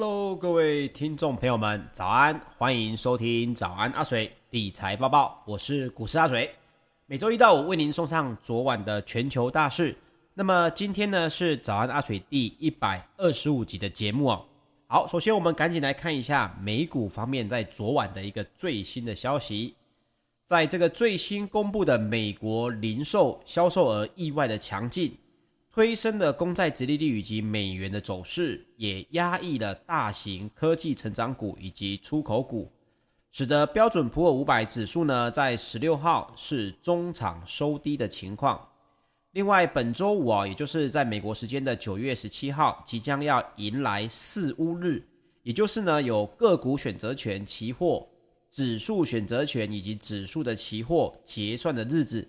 Hello，各位听众朋友们，早安！欢迎收听早安阿水理财报报，我是股市阿水。每周一到五为您送上昨晚的全球大事。那么今天呢是早安阿水第一百二十五集的节目哦。好，首先我们赶紧来看一下美股方面在昨晚的一个最新的消息。在这个最新公布的美国零售销售额意外的强劲。推升的公债殖利率以及美元的走势，也压抑了大型科技成长股以及出口股，使得标准普尔五百指数呢，在十六号是中场收低的情况。另外，本周五啊，也就是在美国时间的九月十七号，即将要迎来四乌日，也就是呢，有个股选择权期货、指数选择权以及指数的期货结算的日子。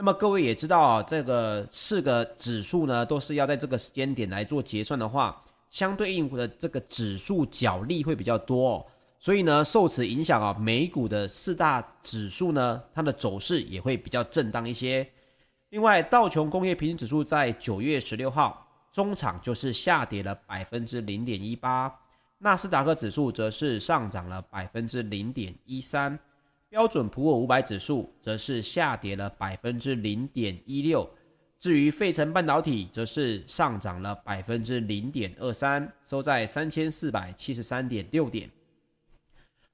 那么各位也知道啊，这个四个指数呢，都是要在这个时间点来做结算的话，相对应的这个指数角力会比较多哦，所以呢，受此影响啊，美股的四大指数呢，它的走势也会比较震荡一些。另外，道琼工业平均指数在九月十六号中场就是下跌了百分之零点一八，纳斯达克指数则是上涨了百分之零点一三。标准普尔五百指数则是下跌了百分之零点一六，至于费城半导体则是上涨了百分之零点二三，收在三千四百七十三点六点。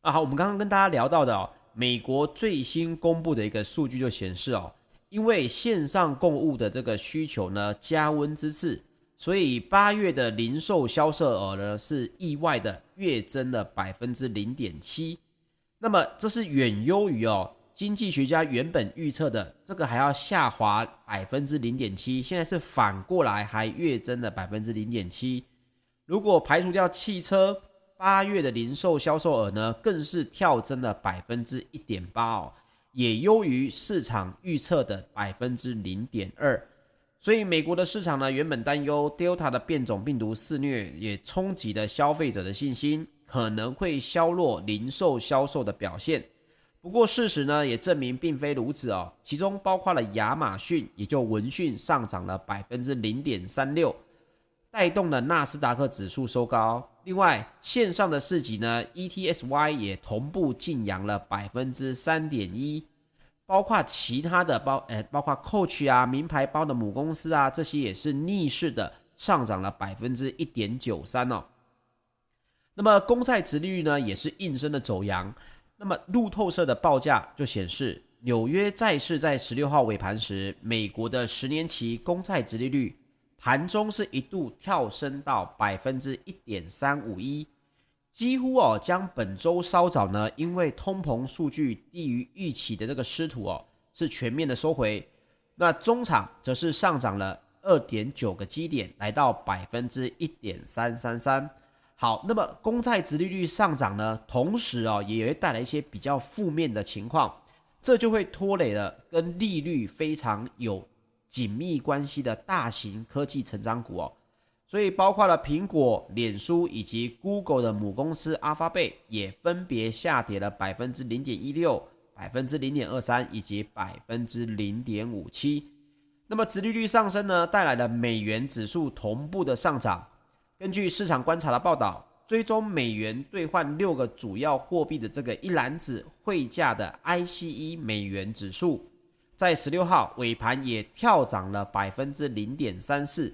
啊，好，我们刚刚跟大家聊到的，美国最新公布的一个数据就显示哦，因为线上购物的这个需求呢加温之势，所以八月的零售销售额呢是意外的月增了百分之零点七。那么这是远优于哦，经济学家原本预测的这个还要下滑百分之零点七，现在是反过来还跃增了百分之零点七。如果排除掉汽车，八月的零售销售额呢，更是跳增了百分之一点八哦，也优于市场预测的百分之零点二。所以美国的市场呢，原本担忧 Delta 的变种病毒肆虐，也冲击了消费者的信心。可能会削弱零售销售的表现，不过事实呢也证明并非如此哦。其中包括了亚马逊，也就闻讯上涨了百分之零点三六，带动了纳斯达克指数收高。另外，线上的市集呢，ETSY 也同步劲扬了百分之三点一，包括其他的包，呃，包括 Coach 啊，名牌包的母公司啊，这些也是逆势的上涨了百分之一点九三哦。那么公债殖利率呢，也是应声的走扬。那么路透社的报价就显示，纽约债市在十六号尾盘时，美国的十年期公债殖利率盘中是一度跳升到百分之一点三五一，几乎哦将本周稍早呢，因为通膨数据低于预期的这个失土哦，是全面的收回。那中场则是上涨了二点九个基点，来到百分之一点三三三。好，那么公债殖利率上涨呢，同时啊、也会带来一些比较负面的情况，这就会拖累了跟利率非常有紧密关系的大型科技成长股哦。所以包括了苹果、脸书以及 Google 的母公司 Alphabet 也分别下跌了百分之零点一六、百分之零点二三以及百分之零点五七。那么殖利率上升呢，带来了美元指数同步的上涨。根据市场观察的报道，追踪美元兑换六个主要货币的这个一篮子汇价的 ICE 美元指数，在十六号尾盘也跳涨了百分之零点三四，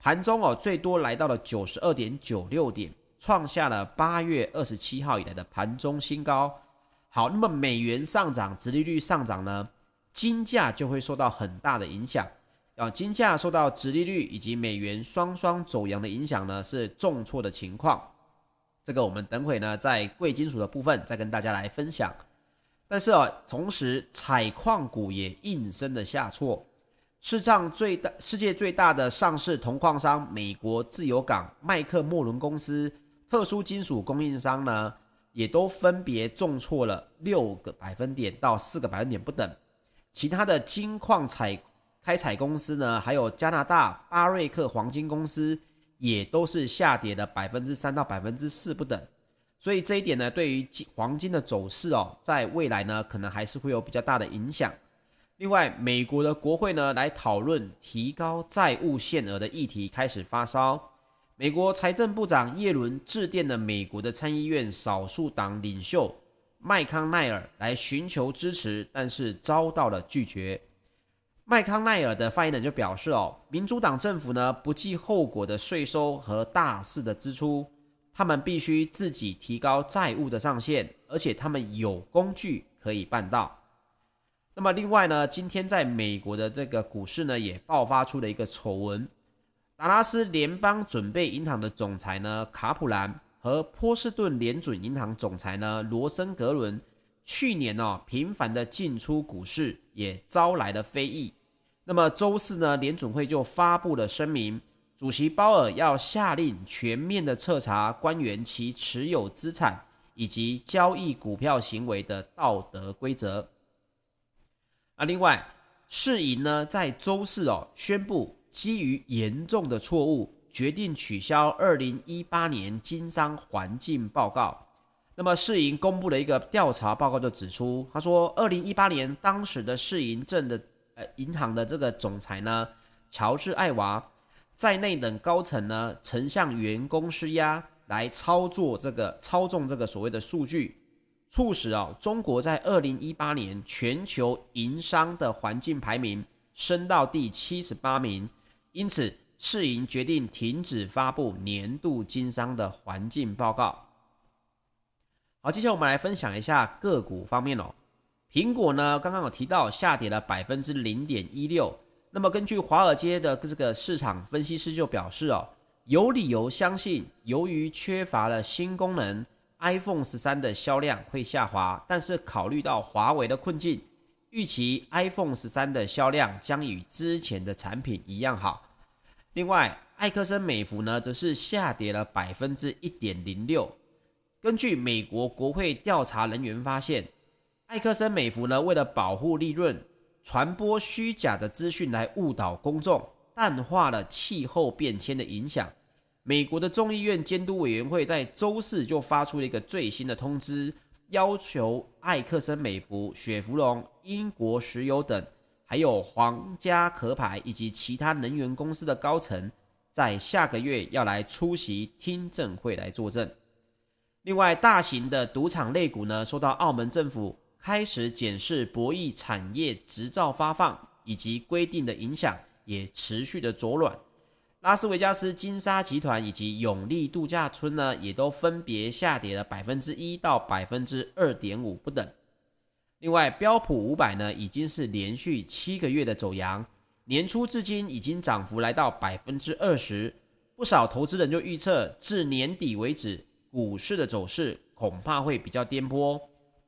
盘中哦最多来到了九十二点九六点，创下了八月二十七号以来的盘中新高。好，那么美元上涨，殖利率上涨呢，金价就会受到很大的影响。啊，金价受到殖利率以及美元双双走阳的影响呢，是重挫的情况。这个我们等会呢，在贵金属的部分再跟大家来分享。但是啊，同时采矿股也应声的下挫。世上最大、世界最大的上市铜矿商美国自由港麦克莫伦公司，特殊金属供应商呢，也都分别重挫了六个百分点到四个百分点不等。其他的金矿采开采公司呢，还有加拿大巴瑞克黄金公司，也都是下跌了百分之三到百分之四不等。所以这一点呢，对于金黄金的走势哦，在未来呢，可能还是会有比较大的影响。另外，美国的国会呢，来讨论提高债务限额的议题开始发烧。美国财政部长耶伦致电了美国的参议院少数党领袖麦康奈尔来寻求支持，但是遭到了拒绝。麦康奈尔的发言人就表示：“哦，民主党政府呢不计后果的税收和大肆的支出，他们必须自己提高债务的上限，而且他们有工具可以办到。”那么另外呢，今天在美国的这个股市呢也爆发出了一个丑闻。达拉斯联邦准备银行的总裁呢，卡普兰和波士顿联准银行总裁呢，罗森格伦，去年哦频繁的进出股市，也招来了非议。那么周四呢，联准会就发布了声明，主席鲍尔要下令全面的彻查官员其持有资产以及交易股票行为的道德规则。啊，另外，世银呢在周四哦宣布。基于严重的错误，决定取消二零一八年经商环境报告。那么世银公布了一个调查报告，就指出，他说，二零一八年当时的世银证的呃银行的这个总裁呢，乔治艾娃在内等高层呢，曾向员工施压来操作这个操纵这个所谓的数据，促使啊中国在二零一八年全球营商的环境排名升到第七十八名。因此，世银决定停止发布年度经商的环境报告。好，接下来我们来分享一下个股方面哦。苹果呢，刚刚有提到下跌了百分之零点一六。那么，根据华尔街的这个市场分析师就表示哦，有理由相信，由于缺乏了新功能，iPhone 十三的销量会下滑。但是，考虑到华为的困境。预期 iPhone 十三的销量将与之前的产品一样好。另外，艾克森美孚呢，则是下跌了百分之一点零六。根据美国国会调查人员发现，艾克森美孚呢，为了保护利润，传播虚假的资讯来误导公众，淡化了气候变迁的影响。美国的众议院监督委员会在周四就发出了一个最新的通知。要求艾克森美孚、雪佛龙、英国石油等，还有皇家壳牌以及其他能源公司的高层，在下个月要来出席听证会来作证。另外，大型的赌场类股呢，受到澳门政府开始检视博弈产业执照发放以及规定的影响，也持续的走软。拉斯维加斯金沙集团以及永利度假村呢，也都分别下跌了百分之一到百分之二点五不等。另外，标普五百呢，已经是连续七个月的走阳，年初至今已经涨幅来到百分之二十。不少投资人就预测，至年底为止，股市的走势恐怕会比较颠簸，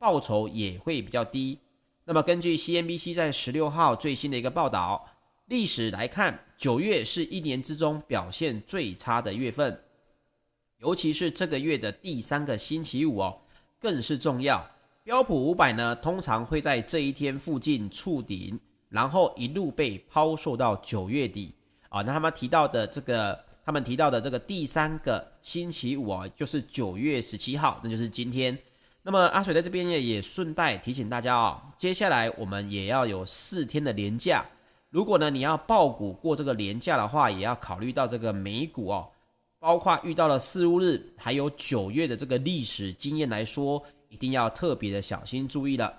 报酬也会比较低。那么，根据 CNBC 在十六号最新的一个报道。历史来看，九月是一年之中表现最差的月份，尤其是这个月的第三个星期五哦，更是重要。标普五百呢，通常会在这一天附近触顶，然后一路被抛售到九月底啊。那他们提到的这个，他们提到的这个第三个星期五啊，就是九月十七号，那就是今天。那么阿水在这边也也顺带提醒大家啊，接下来我们也要有四天的连假。如果呢，你要报股过这个连假的话，也要考虑到这个美股哦，包括遇到了四巫日，还有九月的这个历史经验来说，一定要特别的小心注意了。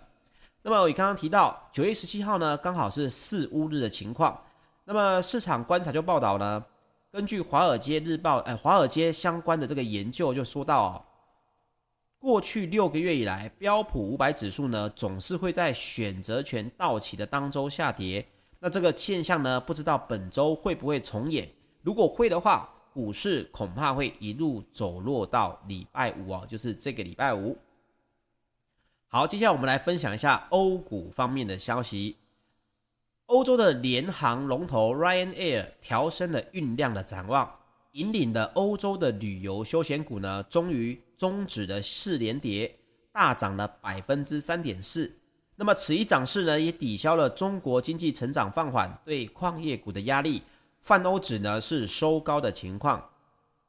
那么我刚刚提到九月十七号呢，刚好是四巫日的情况。那么市场观察就报道呢，根据华尔街日报，哎，华尔街相关的这个研究就说到哦，过去六个月以来，标普五百指数呢，总是会在选择权到期的当周下跌。那这个现象呢，不知道本周会不会重演？如果会的话，股市恐怕会一路走弱到礼拜五哦，就是这个礼拜五。好，接下来我们来分享一下欧股方面的消息。欧洲的联航龙头 Ryanair 调升了运量的展望，引领的欧洲的旅游休闲股呢，终于终止的四连跌，大涨了百分之三点四。那么此一涨势呢，也抵消了中国经济成长放缓对矿业股的压力。泛欧指呢是收高的情况。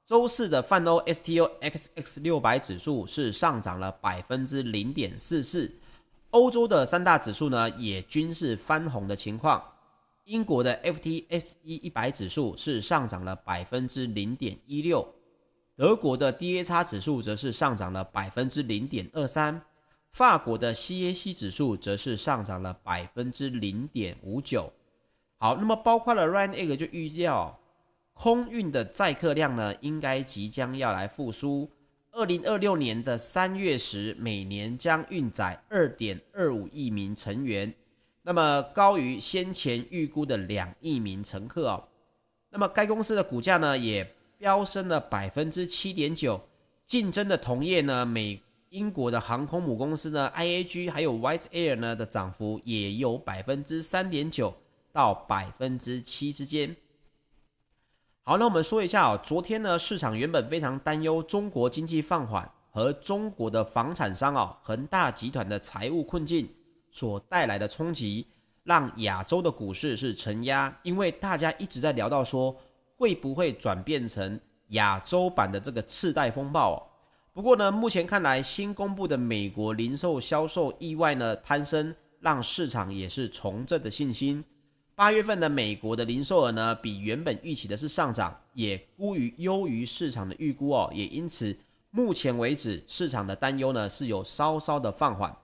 周四的泛欧 STOXX 六百指数是上涨了百分之零点四四。欧洲的三大指数呢也均是翻红的情况。英国的 FTSE 一百指数是上涨了百分之零点一六，德国的 DAX 指数则是上涨了百分之零点二三，法国的 CAC 指数则是上涨了百分之零点五九。好，那么包括了 Ryanair 就预料空运的载客量呢，应该即将要来复苏。二零二六年的三月时，每年将运载二点二五亿名成员。那么高于先前预估的两亿名乘客哦，那么该公司的股价呢也飙升了百分之七点九，竞争的同业呢，美英国的航空母公司呢，IAG 还有 Wise Air 呢的涨幅也有百分之三点九到百分之七之间。好，那我们说一下哦，昨天呢市场原本非常担忧中国经济放缓和中国的房产商哦恒大集团的财务困境。所带来的冲击，让亚洲的股市是承压，因为大家一直在聊到说，会不会转变成亚洲版的这个次贷风暴。不过呢，目前看来，新公布的美国零售销售意外呢攀升，让市场也是重振的信心。八月份的美国的零售额呢，比原本预期的是上涨，也估于优于市场的预估哦，也因此目前为止市场的担忧呢是有稍稍的放缓。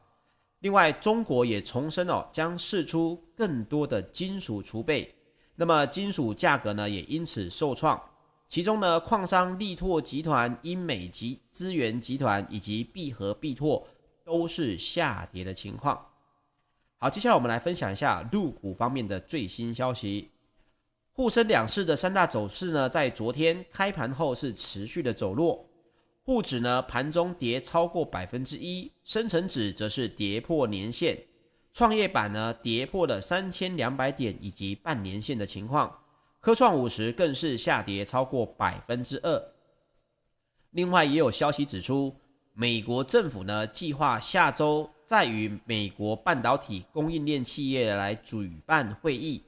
另外，中国也重申哦，将释出更多的金属储备，那么金属价格呢也因此受创。其中呢，矿商力拓集团、英美集资源集团以及必和必拓都是下跌的情况。好，接下来我们来分享一下陆股方面的最新消息。沪深两市的三大走势呢，在昨天开盘后是持续的走弱。沪指呢盘中跌超过百分之一，深成指则是跌破年线，创业板呢跌破了三千两百点以及半年线的情况，科创五十更是下跌超过百分之二。另外也有消息指出，美国政府呢计划下周再与美国半导体供应链企业来举办会议，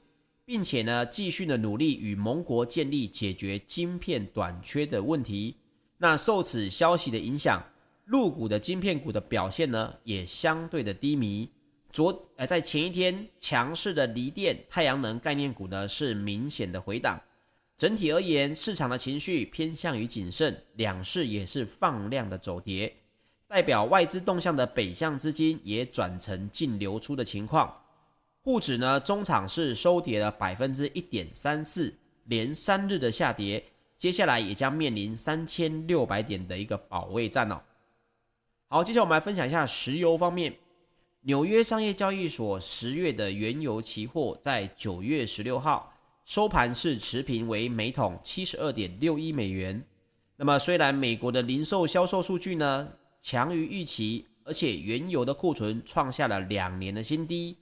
并且呢继续的努力与盟国建立解决晶片短缺的问题。那受此消息的影响，入股的晶片股的表现呢，也相对的低迷。昨呃，在前一天强势的锂电、太阳能概念股呢，是明显的回档。整体而言，市场的情绪偏向于谨慎，两市也是放量的走跌，代表外资动向的北向资金也转成净流出的情况。沪指呢，中场是收跌了百分之一点三四，连三日的下跌。接下来也将面临三千六百点的一个保卫战哦。好，接下来我们来分享一下石油方面。纽约商业交易所十月的原油期货在九月十六号收盘是持平为每桶七十二点六一美元。那么虽然美国的零售销售数据呢强于预期，而且原油的库存创下了两年的新低，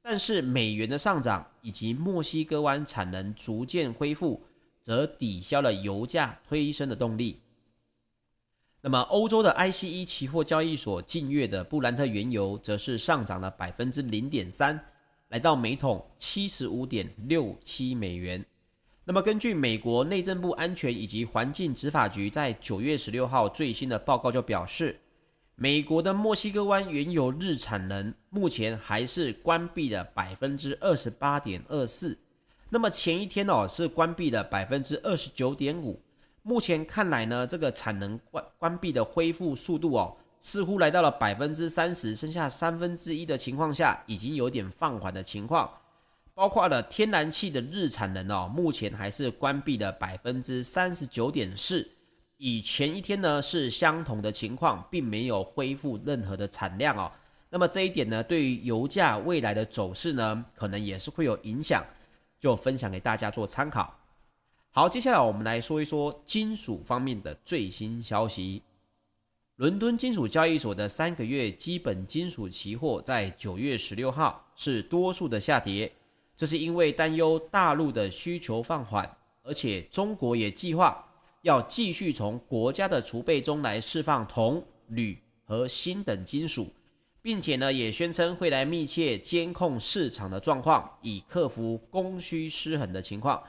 但是美元的上涨以及墨西哥湾产能逐渐恢复。则抵消了油价推升的动力。那么，欧洲的 ICE 期货交易所近月的布兰特原油则是上涨了百分之零点三，来到每桶七十五点六七美元。那么，根据美国内政部安全以及环境执法局在九月十六号最新的报告就表示，美国的墨西哥湾原油日产能目前还是关闭了百分之二十八点二四。那么前一天哦是关闭了百分之二十九点五，目前看来呢，这个产能关关闭的恢复速度哦，似乎来到了百分之三十，剩下三分之一的情况下，已经有点放缓的情况。包括了天然气的日产能哦，目前还是关闭了百分之三十九点四，与前一天呢是相同的情况，并没有恢复任何的产量哦。那么这一点呢，对于油价未来的走势呢，可能也是会有影响。就分享给大家做参考。好，接下来我们来说一说金属方面的最新消息。伦敦金属交易所的三个月基本金属期货在九月十六号是多数的下跌，这是因为担忧大陆的需求放缓，而且中国也计划要继续从国家的储备中来释放铜、铝和锌等金属。并且呢，也宣称会来密切监控市场的状况，以克服供需失衡的情况。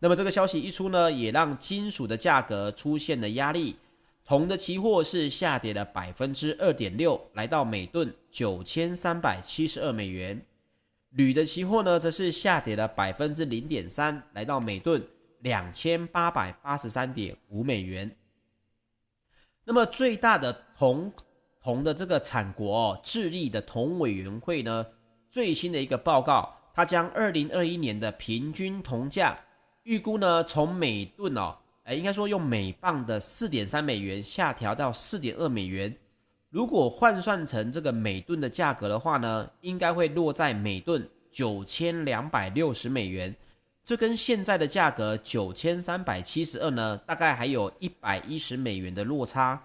那么这个消息一出呢，也让金属的价格出现了压力。铜的期货是下跌了百分之二点六，来到每吨九千三百七十二美元。铝的期货呢则是下跌了百分之零点三，来到每吨两千八百八十三点五美元。那么最大的铜铜的这个产国哦，智利的铜委员会呢，最新的一个报告，它将二零二一年的平均铜价预估呢，从每吨哦，哎，应该说用每磅的四点三美元下调到四点二美元。如果换算成这个每吨的价格的话呢，应该会落在每吨九千两百六十美元。这跟现在的价格九千三百七十二呢，大概还有一百一十美元的落差。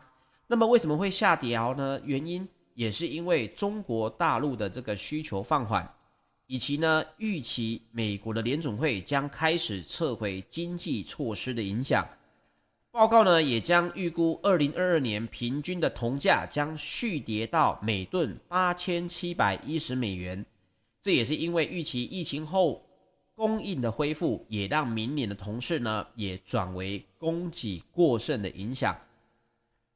那么为什么会下跌呢？原因也是因为中国大陆的这个需求放缓，以及呢预期美国的联总会将开始撤回经济措施的影响。报告呢也将预估二零二二年平均的铜价将续跌到每吨八千七百一十美元。这也是因为预期疫情后。供应的恢复也让明年的铜市呢也转为供给过剩的影响。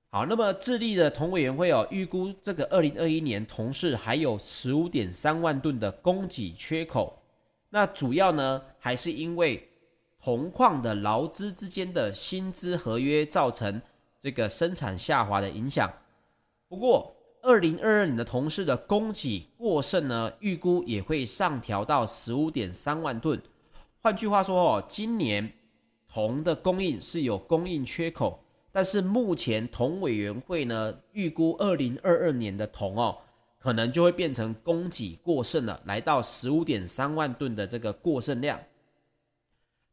好，那么智利的铜委员会哦预估这个二零二一年铜市还有十五点三万吨的供给缺口。那主要呢还是因为铜矿的劳资之间的薪资合约造成这个生产下滑的影响。不过，二零二二年的铜市的供给过剩呢，预估也会上调到十五点三万吨。换句话说哦，今年铜的供应是有供应缺口，但是目前铜委员会呢预估二零二二年的铜哦，可能就会变成供给过剩了，来到十五点三万吨的这个过剩量。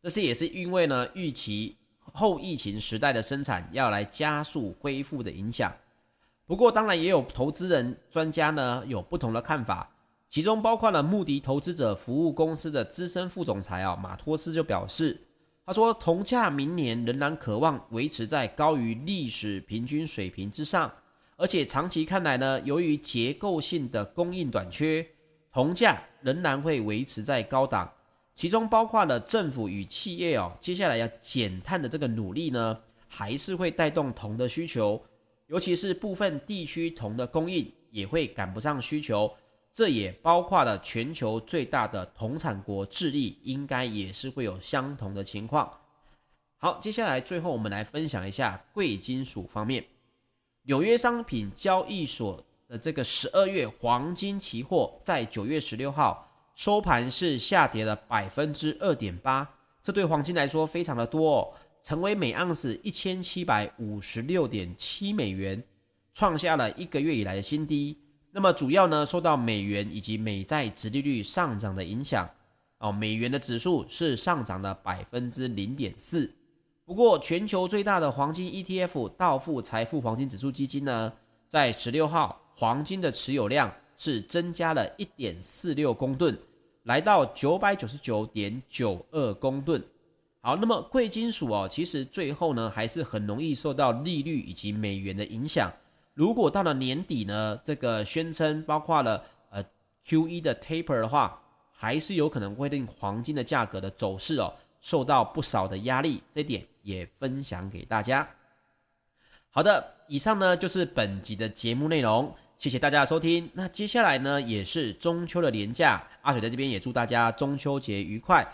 这是也是因为呢，预期后疫情时代的生产要来加速恢复的影响。不过，当然也有投资人、专家呢有不同的看法，其中包括了穆迪投资者服务公司的资深副总裁啊马托斯就表示，他说铜价明年仍然渴望维持在高于历史平均水平之上，而且长期看来呢，由于结构性的供应短缺，铜价仍然会维持在高档，其中包括了政府与企业哦，接下来要减碳的这个努力呢，还是会带动铜的需求。尤其是部分地区铜的供应也会赶不上需求，这也包括了全球最大的铜产国智利，应该也是会有相同的情况。好，接下来最后我们来分享一下贵金属方面，纽约商品交易所的这个十二月黄金期货在九月十六号收盘是下跌了百分之二点八，这对黄金来说非常的多哦。成为每盎司一千七百五十六点七美元，创下了一个月以来的新低。那么主要呢，受到美元以及美债殖利率上涨的影响。哦，美元的指数是上涨了百分之零点四。不过，全球最大的黄金 ETF 道富财富黄金指数基金呢，在十六号黄金的持有量是增加了一点四六公吨，来到九百九十九点九二公吨。好，那么贵金属哦，其实最后呢，还是很容易受到利率以及美元的影响。如果到了年底呢，这个宣称包括了呃 QE 的 taper 的话，还是有可能会令黄金的价格的走势哦受到不少的压力。这点也分享给大家。好的，以上呢就是本集的节目内容，谢谢大家的收听。那接下来呢也是中秋的连假，阿水在这边也祝大家中秋节愉快。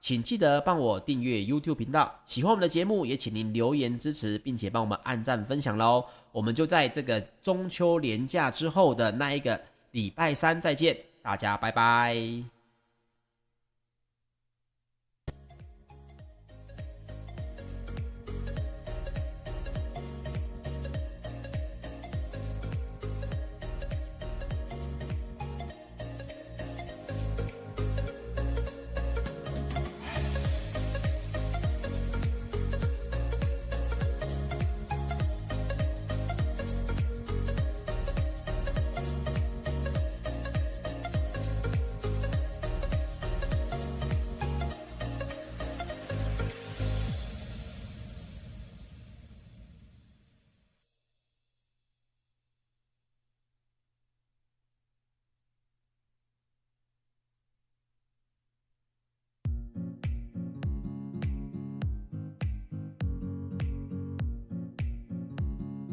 请记得帮我订阅 YouTube 频道，喜欢我们的节目，也请您留言支持，并且帮我们按赞分享喽。我们就在这个中秋连假之后的那一个礼拜三再见，大家拜拜。